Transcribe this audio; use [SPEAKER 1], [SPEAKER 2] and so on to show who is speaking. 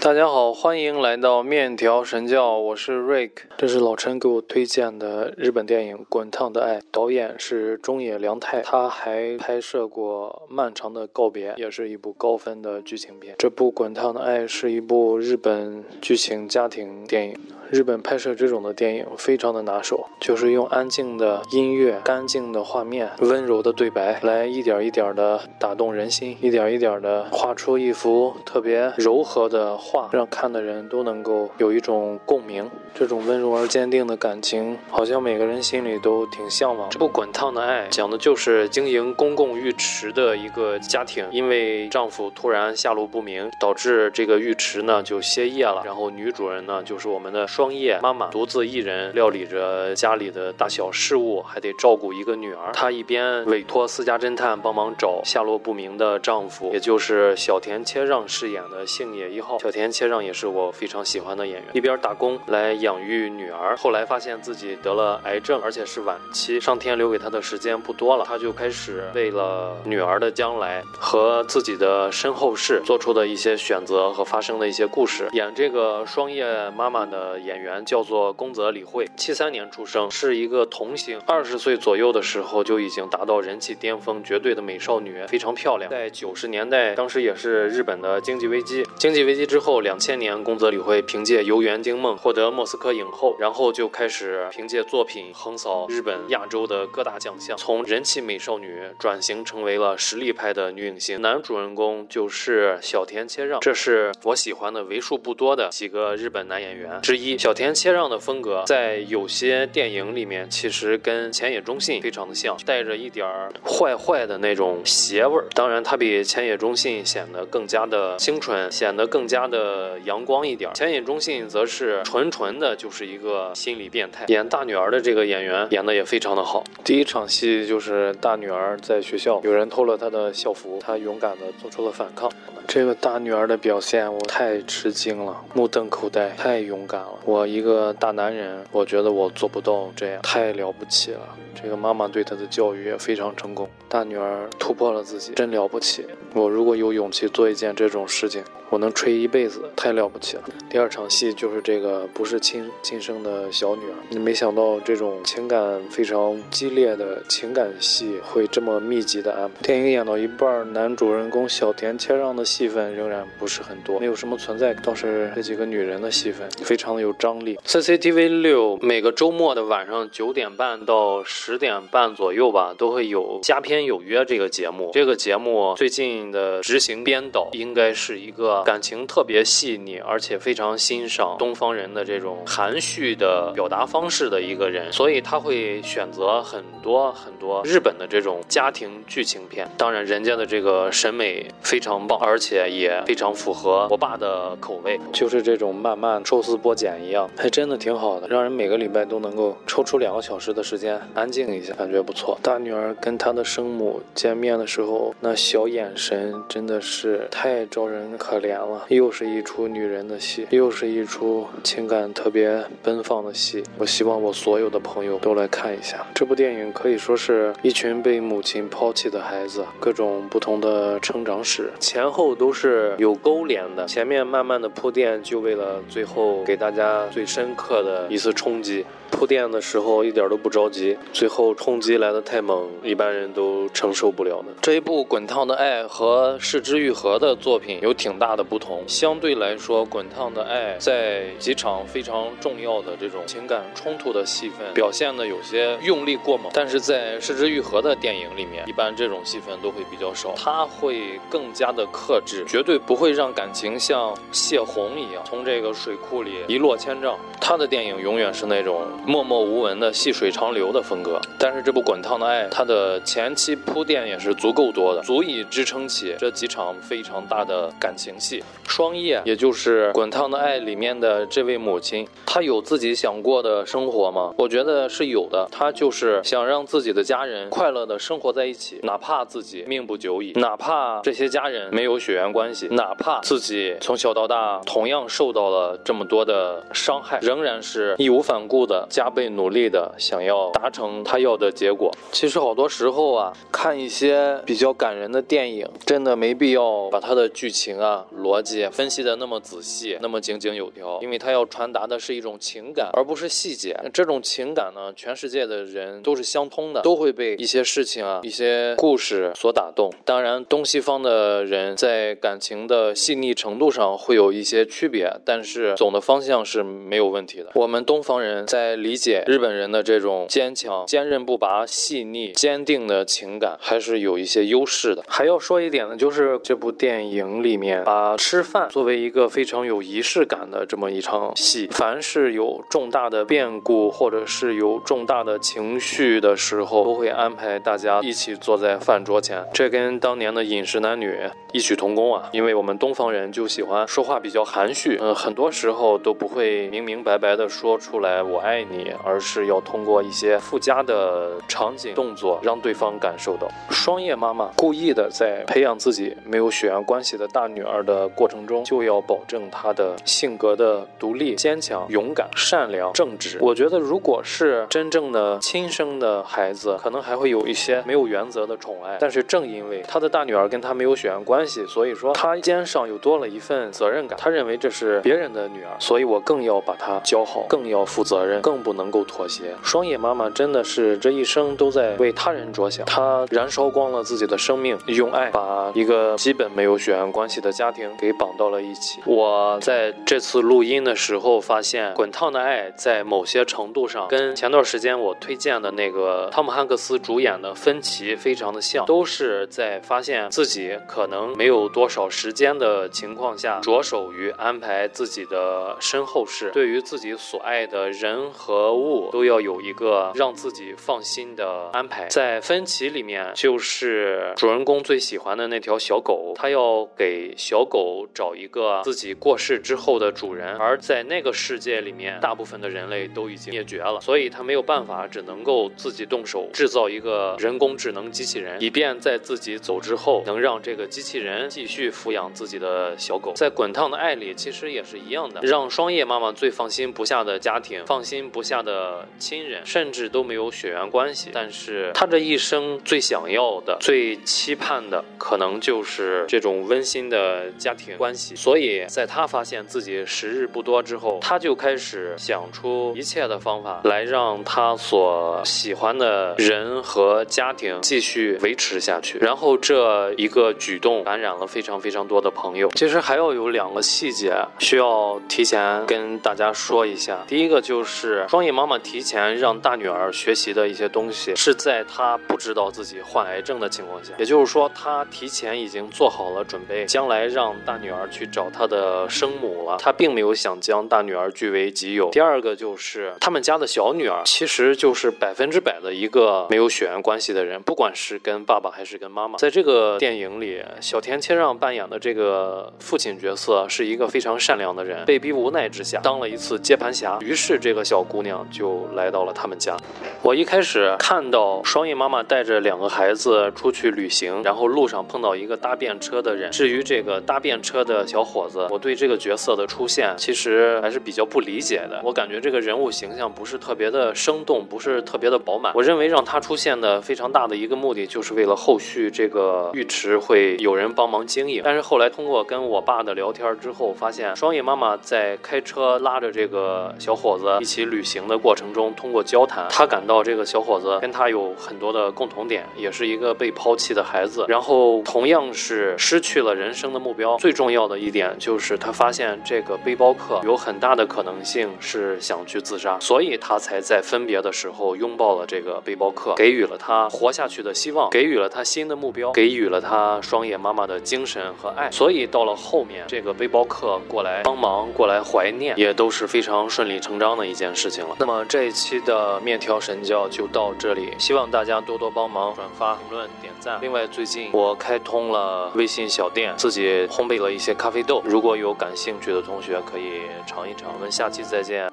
[SPEAKER 1] 大家好，欢迎来到面条神教，我是 Rick，这是老陈给我推荐的日本电影《滚烫的爱》，导演是中野良太，他还拍摄过《漫长的告别》，也是一部高分的剧情片。这部《滚烫的爱》是一部日本剧情家庭电影。日本拍摄这种的电影非常的拿手，就是用安静的音乐、干净的画面、温柔的对白，来一点一点的打动人心，一点一点的画出一幅特别柔和的话，让看的人都能够有一种共鸣。这种温柔而坚定的感情，好像每个人心里都挺向往。这部《滚烫的爱》讲的就是经营公共浴池的一个家庭，因为丈夫突然下落不明，导致这个浴池呢就歇业了。然后女主人呢就是我们的。双叶妈妈独自一人料理着家里的大小事务，还得照顾一个女儿。她一边委托私家侦探帮忙找下落不明的丈夫，也就是小田切让饰演的幸野一号。小田田切让也是我非常喜欢的演员。一边打工来养育女儿，后来发现自己得了癌症，而且是晚期，上天留给他的时间不多了，他就开始为了女儿的将来和自己的身后事做出的一些选择和发生的一些故事。演这个双叶妈妈的。演员叫做宫泽理惠，七三年出生，是一个童星。二十岁左右的时候就已经达到人气巅峰，绝对的美少女，非常漂亮。在九十年代，当时也是日本的经济危机。经济危机之后，后两千年，宫泽理惠凭借《游园惊梦》获得莫斯科影后，然后就开始凭借作品横扫日本、亚洲的各大奖项，从人气美少女转型成为了实力派的女影星。男主人公就是小田切让，这是我喜欢的为数不多的几个日本男演员之一。小田切让的风格在有些电影里面其实跟浅野忠信非常的像，带着一点儿坏坏的那种邪味儿。当然，他比浅野忠信显得更加的清纯，显得更加的呃阳光一点。儿，浅野忠信则是纯纯的，就是一个心理变态。演大女儿的这个演员演的也非常的好。第一场戏就是大女儿在学校有人偷了她的校服，她勇敢的做出了反抗。这个大女儿的表现我太吃惊了，目瞪口呆，太勇敢了。我一个大男人，我觉得我做不到这样，太了不起了。这个妈妈对她的教育也非常成功，大女儿突破了自己，真了不起。我如果有勇气做一件这种事情。我能吹一辈子，太了不起了。第二场戏就是这个不是亲亲生的小女儿，你没想到这种情感非常激烈的情感戏会这么密集的安排。电影演到一半，男主人公小田切让的戏戏份仍然不是很多，没有什么存在，倒是这几个女人的戏份非常的有张力。CCTV 六每个周末的晚上九点半到十点半左右吧，都会有《佳片有约》这个节目。这个节目最近的执行编导应该是一个。感情特别细腻，而且非常欣赏东方人的这种含蓄的表达方式的一个人，所以他会选择很多很多日本的这种家庭剧情片。当然，人家的这个审美非常棒，而且且也非常符合我爸的口味，就是这种慢慢抽丝剥茧一样，还真的挺好的，让人每个礼拜都能够抽出两个小时的时间安静一下，感觉不错。大女儿跟她的生母见面的时候，那小眼神真的是太招人可怜。了，又是一出女人的戏，又是一出情感特别奔放的戏。我希望我所有的朋友都来看一下这部电影，可以说是一群被母亲抛弃的孩子，各种不同的成长史，前后都是有勾连的。前面慢慢的铺垫，就为了最后给大家最深刻的一次冲击。铺垫的时候一点都不着急，最后冲击来的太猛，一般人都承受不了的。这一部《滚烫的爱》和《失之愈合》的作品有挺大的不同。相对来说，《滚烫的爱》在几场非常重要的这种情感冲突的戏份表现的有些用力过猛，但是在《失之愈合》的电影里面，一般这种戏份都会比较少，他会更加的克制，绝对不会让感情像泄洪一样从这个水库里一落千丈。他的电影永远是那种。默默无闻的细水长流的风格，但是这部《滚烫的爱》，它的前期铺垫也是足够多的，足以支撑起这几场非常大的感情戏。双叶，也就是《滚烫的爱》里面的这位母亲，她有自己想过的生活吗？我觉得是有的，她就是想让自己的家人快乐的生活在一起，哪怕自己命不久矣，哪怕这些家人没有血缘关系，哪怕自己从小到大同样受到了这么多的伤害，仍然是义无反顾的。加倍努力的想要达成他要的结果。其实好多时候啊，看一些比较感人的电影，真的没必要把它的剧情啊、逻辑分析的那么仔细、那么井井有条，因为它要传达的是一种情感，而不是细节。这种情感呢，全世界的人都是相通的，都会被一些事情啊、一些故事所打动。当然，东西方的人在感情的细腻程度上会有一些区别，但是总的方向是没有问题的。我们东方人在理解日本人的这种坚强、坚韧不拔、细腻、坚定的情感，还是有一些优势的。还要说一点呢，就是这部电影里面把吃饭作为一个非常有仪式感的这么一场戏。凡是有重大的变故，或者是有重大的情绪的时候，都会安排大家一起坐在饭桌前。这跟当年的饮食男女异曲同工啊，因为我们东方人就喜欢说话比较含蓄，嗯，很多时候都不会明明白白的说出来“我爱你”，你而是要通过一些附加的场景动作让对方感受到。双叶妈妈故意的在培养自己没有血缘关系的大女儿的过程中，就要保证她的性格的独立、坚强、勇敢、善良、正直。我觉得，如果是真正的亲生的孩子，可能还会有一些没有原则的宠爱。但是正因为他的大女儿跟他没有血缘关系，所以说他肩上又多了一份责任感。他认为这是别人的女儿，所以我更要把她教好，更要负责任，更不能够妥协。双叶妈妈真的是这一生都在为他人着想，她燃烧光了自己的生命，用爱把一个基本没有血缘关系的家庭给绑到了一起。我在这次录音的时候发现，《滚烫的爱》在某些程度上跟前段时间我推荐的那个汤姆汉克斯主演的《分歧》非常的像，都是在发现自己可能没有多少时间的情况下，着手于安排自己的身后事，对于自己所爱的人和和物都要有一个让自己放心的安排。在《分歧》里面，就是主人公最喜欢的那条小狗，他要给小狗找一个自己过世之后的主人，而在那个世界里面，大部分的人类都已经灭绝了，所以他没有办法，只能够自己动手制造一个人工智能机器人，以便在自己走之后，能让这个机器人继续抚养自己的小狗。在《滚烫的爱》里，其实也是一样的，让双叶妈妈最放心不下的家庭，放心不下的亲人，甚至都没有血缘关系，但是他这一生最想要的、最期盼的，可能就是这种温馨的家庭关系。所以，在他发现自己时日不多之后，他就开始想出一切的方法来让他所喜欢的人和家庭继续维持下去。然后，这一个举动感染了非常非常多的朋友。其实还要有两个细节需要提前跟大家说一下。第一个就是双叶妈妈提前让大女儿学习的一些东西，是在她不知道自己患癌症的情况下，也就是说，她提前已经做好了准备，将来让大女儿去找她的生母了。她并没有想将大女儿据为己有。第二个就是他们家的小女儿，其实就是百分之百的一个没有血缘关系的人，不管是跟爸爸还是跟妈妈。在这个电影里，小田切让扮演的这个父亲角色是一个非常善良的人，被逼无奈之下当了一次接盘侠，于是这个小姑娘就来到了他们家。我一开始看到双叶妈妈带着两个孩子出去旅行，然后路上碰到一个搭便车的人。至于这个搭便车的小伙子，我对这个角色的出现其实还是比较不理解的。我感觉这个人物形象不是特别的生动，不是特别的饱满。我认为让他出现的非常大的一个目的，就是为了后续这个浴池会有人帮忙经营。但是后来通过跟我爸的聊天之后，发现双叶妈妈在开车拉着这个小伙子一起旅旅行的过程中，通过交谈，他感到这个小伙子跟他有很多的共同点，也是一个被抛弃的孩子，然后同样是失去了人生的目标。最重要的一点就是他发现这个背包客有很大的可能性是想去自杀，所以他才在分别的时候拥抱了这个背包客，给予了他活下去的希望，给予了他新的目标，给予了他双眼妈妈的精神和爱。所以到了后面，这个背包客过来帮忙，过来怀念，也都是非常顺理成章的一件事事情了。那么这一期的面条神教就到这里，希望大家多多帮忙转发、评论、点赞。另外，最近我开通了微信小店，自己烘焙了一些咖啡豆，如果有感兴趣的同学可以尝一尝。我们下期再见。